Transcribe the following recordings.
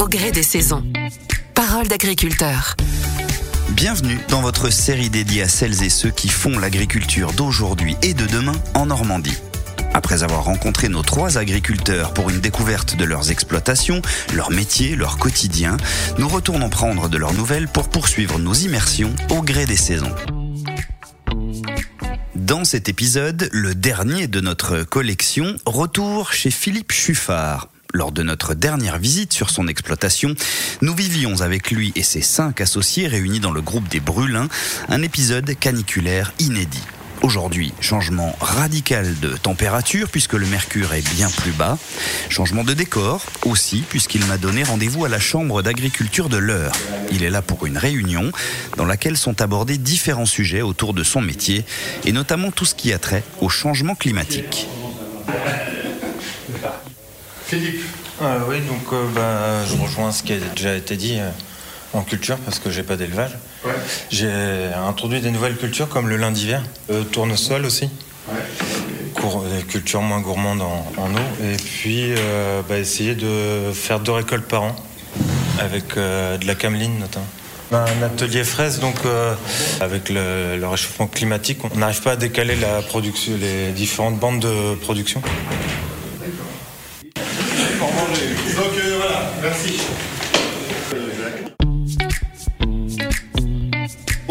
au gré des saisons. Parole d'agriculteur. Bienvenue dans votre série dédiée à celles et ceux qui font l'agriculture d'aujourd'hui et de demain en Normandie. Après avoir rencontré nos trois agriculteurs pour une découverte de leurs exploitations, leur métier, leur quotidien, nous retournons prendre de leurs nouvelles pour poursuivre nos immersions au gré des saisons. Dans cet épisode, le dernier de notre collection, retour chez Philippe Chuffard. Lors de notre dernière visite sur son exploitation, nous vivions avec lui et ses cinq associés réunis dans le groupe des Brûlins un épisode caniculaire inédit. Aujourd'hui, changement radical de température puisque le mercure est bien plus bas. Changement de décor aussi puisqu'il m'a donné rendez-vous à la chambre d'agriculture de l'Eure. Il est là pour une réunion dans laquelle sont abordés différents sujets autour de son métier et notamment tout ce qui a trait au changement climatique. Philippe. Euh, oui, donc euh, bah, je rejoins ce qui a déjà été dit euh, en culture parce que j'ai pas d'élevage. Ouais. J'ai introduit des nouvelles cultures comme le lin d'hiver, le tournesol aussi, Ouais. Cultures moins gourmandes en, en eau, et puis euh, bah, essayer de faire deux récoltes par an avec euh, de la cameline notamment. Un atelier fraise, donc euh, avec le, le réchauffement climatique, on n'arrive pas à décaler la production, les différentes bandes de production. Donc euh, voilà, merci.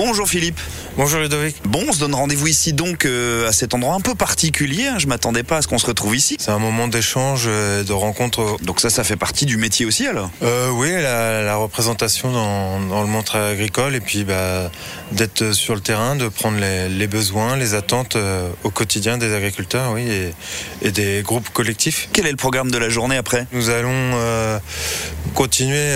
Bonjour Philippe. Bonjour Ludovic. Bon, on se donne rendez-vous ici donc euh, à cet endroit un peu particulier. hein. Je m'attendais pas à ce qu'on se retrouve ici. C'est un moment d'échange, euh, de rencontre. Donc ça, ça fait partie du métier aussi alors Euh, oui, la, la représentation dans, dans le monde agricole et puis bah, d'être sur le terrain, de prendre les, les besoins, les attentes au quotidien des agriculteurs, oui, et, et des groupes collectifs. Quel est le programme de la journée après? Nous allons continuer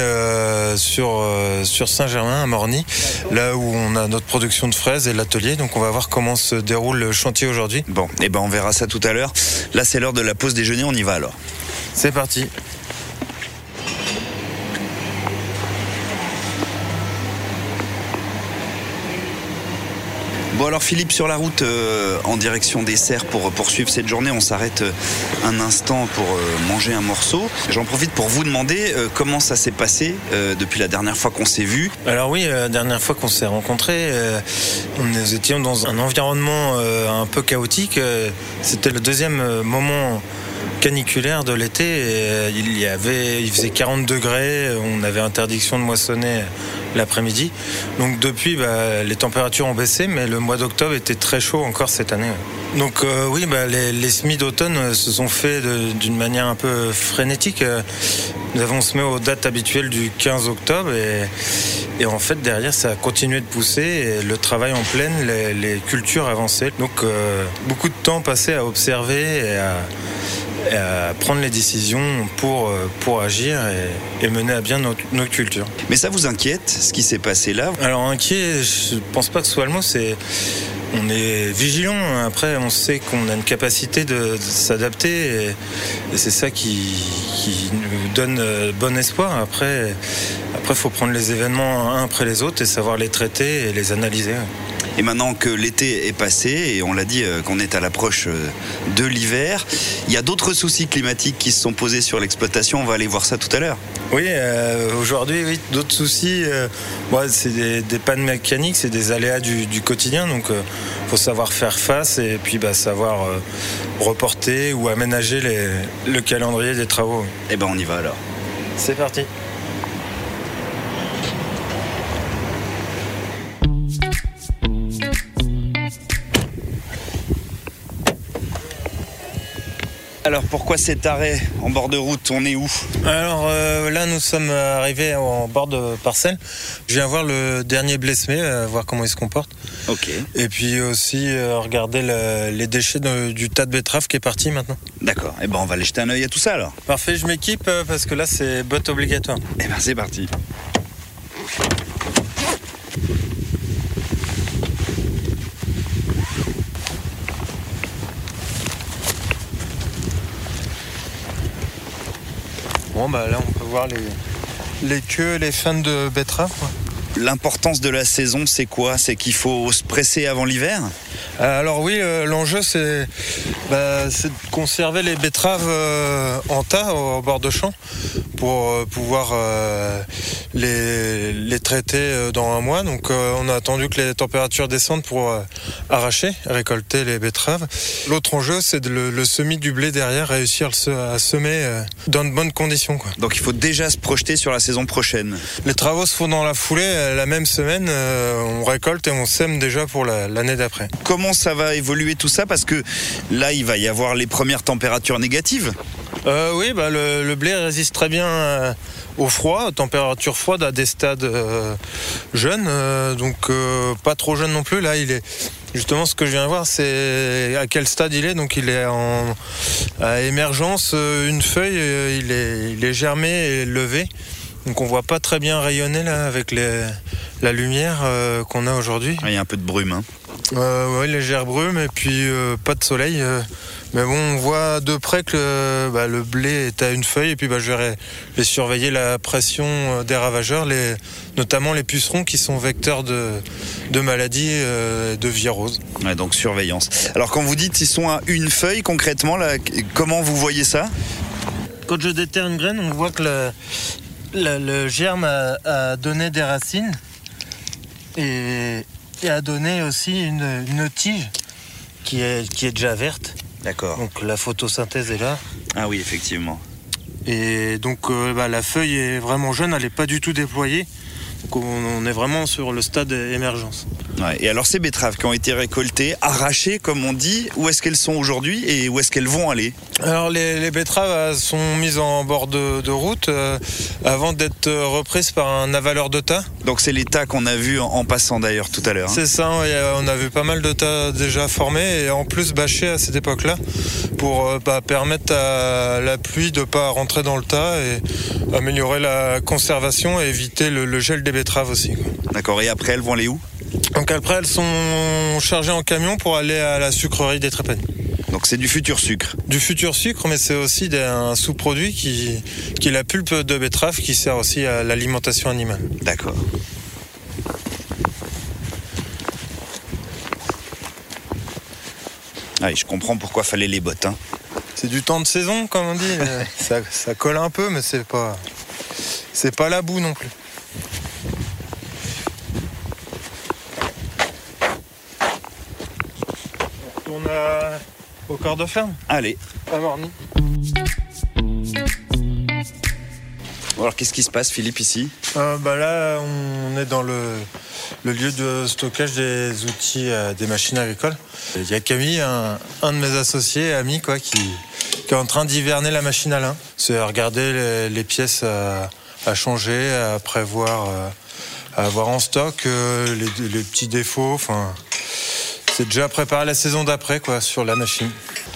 sur, sur Saint-Germain, à Morny, là où on a notre production de fraises et l'atelier. Donc on va voir comment se déroule le chantier aujourd'hui. Bon, eh ben on verra ça tout à l'heure. Là, c'est l'heure de la pause déjeuner, on y va alors. C'est parti. Alors Philippe, sur la route euh, en direction des serres pour poursuivre cette journée, on s'arrête euh, un instant pour euh, manger un morceau. J'en profite pour vous demander euh, comment ça s'est passé euh, depuis la dernière fois qu'on s'est vu? Alors oui, la dernière fois qu'on s'est rencontrés, euh, nous étions dans un environnement euh, un peu chaotique. Euh, C'était le deuxième euh, moment caniculaire de l'été. euh, Il il faisait 40 degrés. On avait interdiction de moissonner l'après-midi. Donc depuis, bah, les températures ont baissé, mais le mois d'octobre était très chaud encore cette année. Donc euh, oui, bah, les, semis d'automne euh, se sont faits d'une manière un peu frénétique. Euh, Nous avons semé aux dates habituelles du 15 octobre et, et en fait derrière ça a continué de pousser le travail en pleine, les, cultures avançaient. Donc beaucoup de temps passé à observer et à, à prendre les décisions pour, euh, pour agir et, et mener à bien notre, notre culture. Mais ça vous inquiète, ce qui s'est passé là? Alors inquiet, je pense pas que ce soit le mot, c'est on est vigilant. Après, on sait qu'on a une capacité de, de s'adapter et, et c'est ça qui, qui nous donne euh, bon espoir. Après, après, faut prendre les événements un après les autres et savoir les traiter et les analyser. Et maintenant que l'été est passé, et on l'a dit euh, qu'on est à l'approche euh, de l'hiver, il y a d'autres soucis climatiques qui se sont posés sur l'exploitation. On va aller voir ça tout à l'heure. Oui, euh, aujourd'hui, oui, d'autres soucis. euh, ouais, c'est des, des pannes mécaniques, c'est des aléas du, du quotidien. Donc, il faut savoir faire face et puis bah, savoir reporter ou aménager les- le calendrier des travaux. Eh ben on y va alors. C'est parti. Alors pourquoi cet arrêt en bord de route? On est où? Alors euh, là, nous sommes arrivés en bord de parcelle. Je viens voir le dernier blessé, euh, voir comment il se comporte. Ok. Et puis aussi euh, regarder le- les déchets de- du tas de betteraves qui est parti maintenant. D'accord. Eh ben on va aller jeter un œil à tout ça alors. Parfait, je m'équipe parce que là, c'est botte obligatoire. Eh ben c'est parti. Bon, bah là, on peut voir les, les queues, les fans de betteraves. L'importance de la saison, c'est quoi? C'est qu'il faut se presser avant l'hiver? Euh, Alors oui, euh, l'enjeu c'est bah, c'est de conserver les betteraves euh, en tas au bord de champ pour euh, pouvoir euh, les, les traiter dans un mois. Donc on a attendu que les températures descendent pour arracher, récolter les betteraves. L'autre enjeu, c'est le, le semis du blé derrière, réussir à semer dans de bonnes conditions. Quoi. Donc il faut déjà se projeter sur la saison prochaine. Les travaux se font dans la foulée, la même semaine, on récolte et on sème déjà pour la- l'année d'après. Comment ça va évoluer tout ça? Parce que là, il va y avoir les premières températures négatives. Euh, oui, bah, le, blé résiste très bien euh, au froid, aux températures froides à des stades euh, jeunes, donc pas trop jeune non plus. Là, il est justement ce que je viens de voir, c'est à quel stade il est. Donc, il est en à émergence, une feuille, il est, il est germé et levé. Donc, on voit pas très bien rayonner là avec les, la lumière euh, qu'on a aujourd'hui. Ah, Il y a un peu de brume. hein. Euh, ouais, légère brume et puis euh, pas de soleil. mais bon, on voit de près que le, bah, le blé est à une feuille et puis bah, je vais les surveiller la pression des ravageurs, les, notamment les pucerons qui sont vecteurs de, de maladies, de viroses. Ouais, donc surveillance. Alors quand vous dites ils sont à une feuille, concrètement, là, comment vous voyez ça? Quand je déterre une graine, on voit que le, le- le germe a, a donné des racines et, et a donné aussi une, une tige qui est, qui est déjà verte. D'accord. Donc la photosynthèse est là. Ah oui, effectivement. Et donc euh, bah, la feuille est vraiment jeune, elle n'est pas du tout déployée. Donc on, on est vraiment sur le stade émergence. Ouais. Et alors ces betteraves qui ont été récoltées, arrachées comme on dit, où est-ce qu'elles sont aujourd'hui et où est-ce qu'elles vont aller? Alors les, les betteraves sont mises en bord de, de route euh, avant d'être reprises par un avaleur de tas. Donc c'est les tas qu'on a vu en, en passant d'ailleurs tout à l'heure. hein. C'est ça, euh, on a vu pas mal de tas déjà formés et en plus bâchés à cette époque-là pour euh, bah, permettre à la pluie de pas rentrer dans le tas et améliorer la conservation et éviter le, le gel des betteraves aussi. D'accord. Et après elles vont aller où? Donc après elles sont chargées en camion pour aller à la sucrerie des Trépanies. Donc c'est du futur sucre. Du futur sucre, mais c'est aussi un sous-produit qui, qui est la pulpe de betterave qui sert aussi à l'alimentation animale. D'accord. Ah, et je comprends pourquoi fallait les bottes. hein. C'est du temps de saison, comme on dit. ça colle un peu, mais c'est pas, c'est pas la boue non plus. On retourne à- au corps de ferme, Allez. à Morny. Bon, alors qu'est-ce qui se passe, Philippe, ici Euh, bah là, on est dans le, le lieu de stockage des outils euh, des machines agricoles. Il y a Camille, un, un de mes associés, ami, quoi, qui, qui est en train d'hiverner la machine à lin. C'est à regarder les, les pièces à, à changer, à prévoir, euh, à avoir en stock euh, les, les petits défauts. Enfin, c'est déjà préparer la saison d'après, quoi, sur la machine.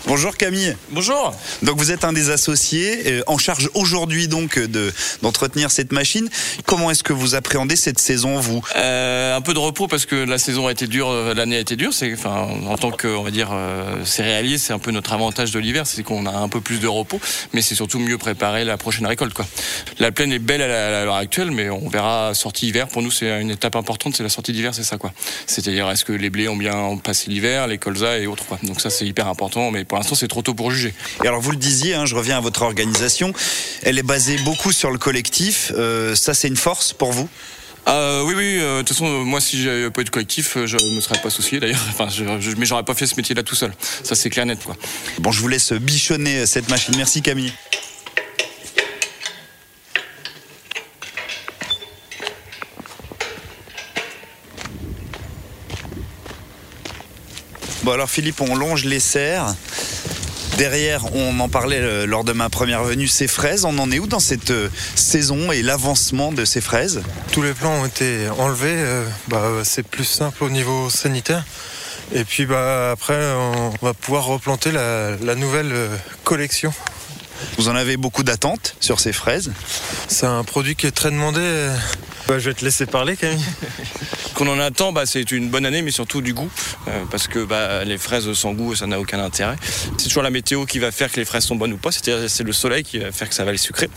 Bonjour Camille. Bonjour. Donc vous êtes un des associés euh, en charge aujourd'hui donc de d'entretenir cette machine. Comment est-ce que vous appréhendez cette saison vous? Euh, un peu de repos parce que la saison a été dure, euh, l'année a été dure. C'est, enfin, en tant que, on va dire, euh, céréalier, c'est un peu notre avantage de l'hiver, c'est qu'on a un peu plus de repos, mais c'est surtout mieux préparer la prochaine récolte, quoi. La plaine est belle à l'heure actuelle, mais on verra sortie hiver. Pour nous, c'est une étape importante, c'est la sortie d'hiver, c'est ça, quoi. C'est-à-dire, est-ce que les blés ont bien passé l'hiver, les colzas et autres, quoi. Donc ça, c'est hyper important, mais pour l'instant, c'est trop tôt pour juger. Et alors vous le disiez, hein, je reviens à votre organisation. Elle est basée beaucoup sur le collectif. Euh, ça c'est une force pour vous? Euh, oui, oui. euh, De toute façon, moi, si j'avais pas eu de collectif, je me serais pas associé d'ailleurs. Enfin, je, je- mais j'aurais pas fait ce métier-là tout seul. Ça, c'est clair net, quoi. Bon, je vous laisse bichonner cette machine. Merci Camille. Bon alors Philippe, on longe les serres. Derrière, on en parlait euh, lors de ma première venue, ces fraises. On en est où dans cette euh, saison et l'avancement de ces fraises? Tous les plans ont été enlevés. euh, bah, c'est plus simple au niveau sanitaire. Et puis bah, après, on va pouvoir replanter la, la nouvelle collection. Vous en avez beaucoup d'attentes sur ces fraises? C'est un produit qui est très demandé. Euh, Bah, je vais te laisser parler, Camille. qu'on en attend, bah, c'est une bonne année, mais surtout du goût, euh, parce que bah, les fraises sans goût, ça n'a aucun intérêt. C'est toujours la météo qui va faire que les fraises sont bonnes ou pas, c'est-à-dire c'est le soleil qui va faire que ça va les sucrer.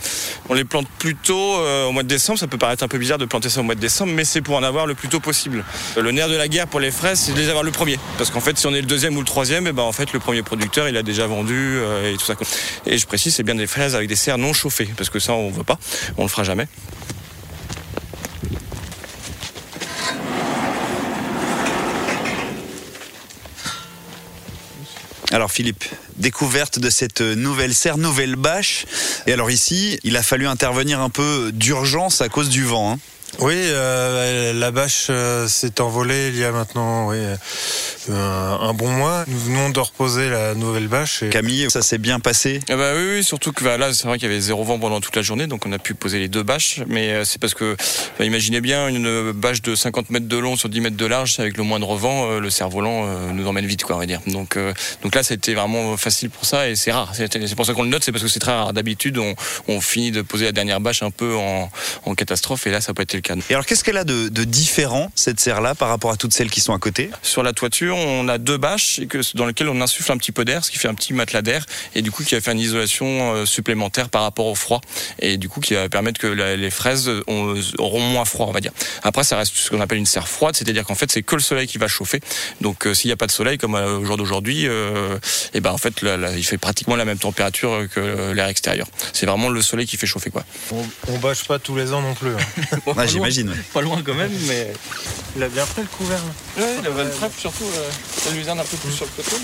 On les plante plutôt euh, au mois de décembre, ça peut paraître un peu bizarre de planter ça au mois de décembre, mais c'est pour en avoir le plus tôt possible. Le nerf de la guerre pour les fraises, c'est de les avoir le premier, parce qu'en fait, si on est le deuxième ou le troisième, eh ben en fait, le premier producteur, il a déjà vendu euh, et tout ça. Et je précise, c'est bien des fraises avec des serres non chauffées, parce que ça, on ne veut pas, on le fera jamais. Alors Philippe, découverte de cette nouvelle serre, nouvelle bâche. Et alors ici, il a fallu intervenir un peu d'urgence à cause du vent. Hein. Oui, euh, la bâche euh, s'est envolée il y a maintenant euh, un bon mois. Nous venons de reposer la nouvelle bâche. Camille, ça s'est bien passé? Ah bah oui, surtout que bah, là, c'est vrai qu'il y avait zéro vent pendant toute la journée, donc on a pu poser les deux bâches. Mais c'est parce que, bah, imaginez bien une bâche de 50 mètres de long sur 10 mètres de large, avec le moindre vent, le cerf-volant nous emmène vite, quoi, on va dire. Donc, donc là, ça a été vraiment facile pour ça et c'est rare. C'est pour ça qu'on le note, c'est parce que c'est très rare. D'habitude, on, on, finit de poser la dernière bâche un peu en, en catastrophe et là, ça peut être et alors, qu'est-ce qu'elle a de, différent, cette serre-là, par rapport à toutes celles qui sont à côté? Sur la toiture, on a deux bâches dans lesquelles on insuffle un petit peu d'air, ce qui fait un petit matelas d'air, et du coup, qui va faire une isolation euh, supplémentaire par rapport au froid, et du coup, qui va permettre que les fraises auront moins froid, on va dire. Après, ça reste ce qu'on appelle une serre froide, c'est-à-dire qu'en fait, c'est que le soleil qui va chauffer. Donc, euh, s'il n'y a pas de soleil, comme euh, au jour d'aujourd'hui, et ben en fait, il fait pratiquement la même température que l'air extérieur. C'est vraiment le soleil qui fait chauffer, quoi. On, on bâche pas tous les ans non plus. Hein. J'imagine. Pas loin quand même, mais. Il a bien pris le couvert. Oui, il avait le trèfle surtout, euh, la luzerne un peu plus sur le côté.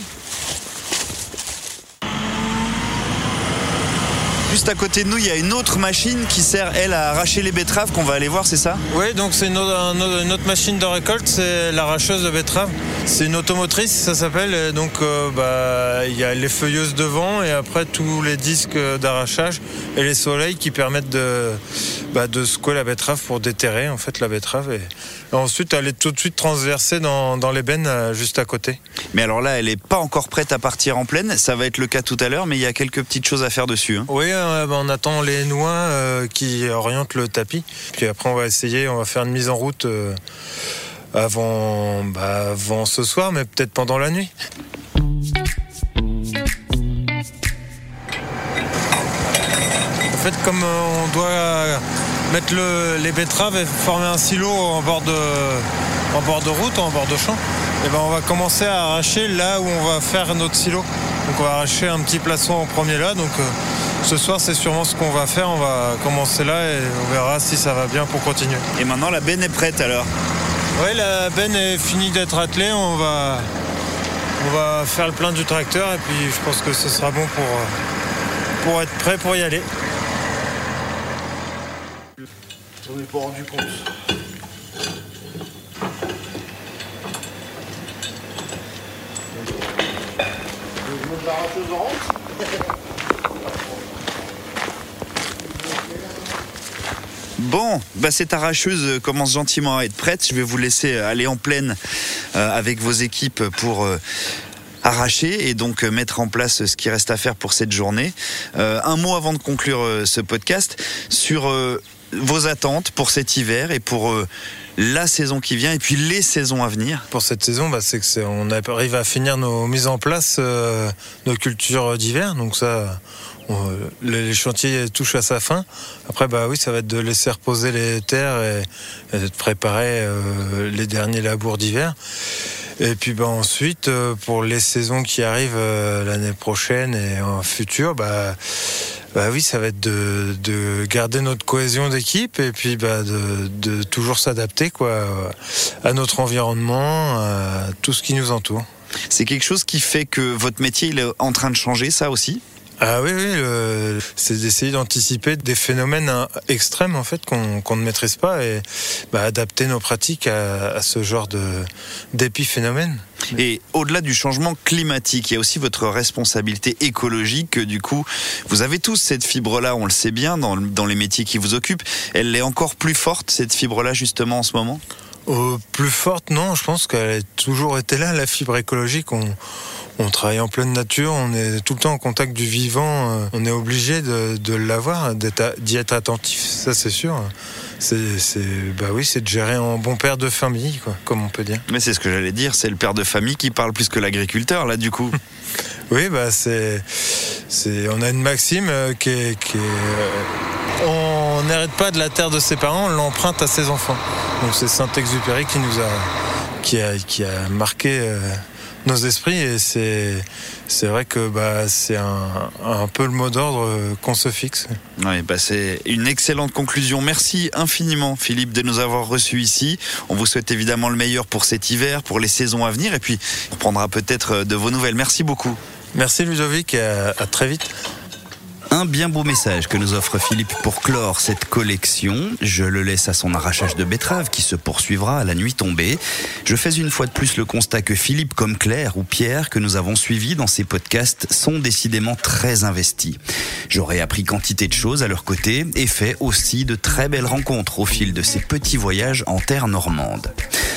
Juste à côté de nous, il y a une autre machine qui sert, elle, à arracher les betteraves qu'on va aller voir, c'est ça? Oui, donc c'est une, autre machine de récolte, c'est l'arracheuse de betteraves. C'est une automotrice, ça s'appelle. Donc, euh, bah, il y a les feuilleuses devant et après tous les disques d'arrachage et les soleils qui permettent de, bah, de secouer la betterave pour déterrer en fait la betterave. Et, ensuite, elle est tout de suite transversée dans, dans l'ébène euh, juste à côté. Mais alors là, elle n'est pas encore prête à partir en pleine. Ça va être le cas tout à l'heure, mais il y a quelques petites choses à faire dessus. Hein. Oui, euh, bah, on attend les noix euh, qui orientent le tapis. Puis après, on va essayer, on va faire une mise en route avant, bah, avant ce soir, mais peut-être pendant la nuit. En fait, comme on doit mettre les betteraves et former un silo en bord de, en bord de route, en bord de champ. Et ben on va commencer à arracher là où on va faire notre silo. Donc on va arracher un petit plaçon en premier là. Donc euh, ce soir c'est sûrement ce qu'on va faire. On va commencer là et on verra si ça va bien pour continuer. Et maintenant la benne est prête alors Oui la benne est finie d'être attelée. On va, on va faire le plein du tracteur et puis je pense que ce sera bon pour, pour être prêt pour y aller. On n'est pas rendu compte. Bon, bah cette arracheuse commence gentiment à être prête. Je vais vous laisser aller en pleine euh, avec vos équipes pour euh, arracher et donc euh, mettre en place ce qui reste à faire pour cette journée. un mot avant de conclure ce podcast sur vos attentes pour cet hiver et pour euh, la saison qui vient et puis les saisons à venir Pour cette saison, bah, c'est on arrive à finir nos mises en place, euh, nos cultures d'hiver. Donc ça, les chantiers touchent à sa fin. Après, bah oui, ça va être de laisser reposer les terres et, de préparer euh, les derniers labours d'hiver. Et puis bah, ensuite, pour les saisons qui arrivent l'année prochaine et en futur, bah bah oui, ça va être de, garder notre cohésion d'équipe et puis bah de, toujours s'adapter quoi à notre environnement, à tout ce qui nous entoure. C'est quelque chose qui fait que votre métier est en train de changer, ça aussi? Ah oui, oui, c'est d'essayer d'anticiper des phénomènes hein, extrêmes en fait qu'on ne maîtrise pas et bah, adapter nos pratiques à, ce genre d'épiphénomènes. Et au-delà du changement climatique, il y a aussi votre responsabilité écologique. Du coup, vous avez tous cette fibre-là, on le sait bien, dans, dans les métiers qui vous occupent. Elle est encore plus forte, cette fibre-là, justement, en ce moment? Euh, Plus forte, non. Je pense qu'elle a toujours été là, la fibre écologique. On, on travaille en pleine nature, on est tout le temps en contact du vivant, euh, on est obligé de, l'avoir, d'y être attentif, ça c'est sûr. c'est, c'est, bah oui, c'est de gérer un bon père de famille, quoi, comme on peut dire. Mais c'est ce que j'allais dire, c'est le père de famille qui parle plus que l'agriculteur, là, du coup. oui, bah c'est, c'est, on a une maxime euh, qui est, qui est euh, on n'hérite pas de la terre de ses parents, on l'emprunte à ses enfants. Donc c'est Saint-Exupéry qui nous a, qui a, qui a marqué. Euh, nos esprits et c'est c'est vrai que bah, c'est un, un peu le mot d'ordre euh, qu'on se fixe. Oui, bah c'est une excellente conclusion. Merci infiniment Philippe de nous avoir reçus ici. On vous souhaite évidemment le meilleur pour cet hiver, pour les saisons à venir et puis on prendra peut-être euh, de vos nouvelles. Merci beaucoup. Merci Ludovic et à, à très vite. Un bien beau message que nous offre Philippe pour clore cette collection. Je le laisse à son arrachage de betteraves qui se poursuivra à la nuit tombée. Je fais une fois de plus le constat que Philippe comme Claire ou Pierre que nous avons suivis dans ces podcasts sont décidément très investis. J'aurais appris quantité de choses à leur côté et fait aussi de très belles rencontres au fil de ces petits voyages en terre normande.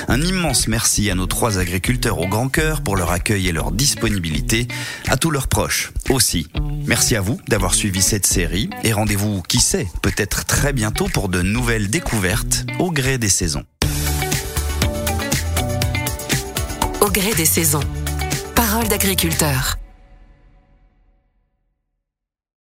Un immense merci à nos trois agriculteurs au grand cœur pour leur accueil et leur disponibilité, à tous leurs proches aussi. Merci à vous d'avoir suivi cette série et rendez-vous, qui sait, peut-être très bientôt pour de nouvelles découvertes au gré des saisons. Au gré des saisons. Parole d'agriculteur.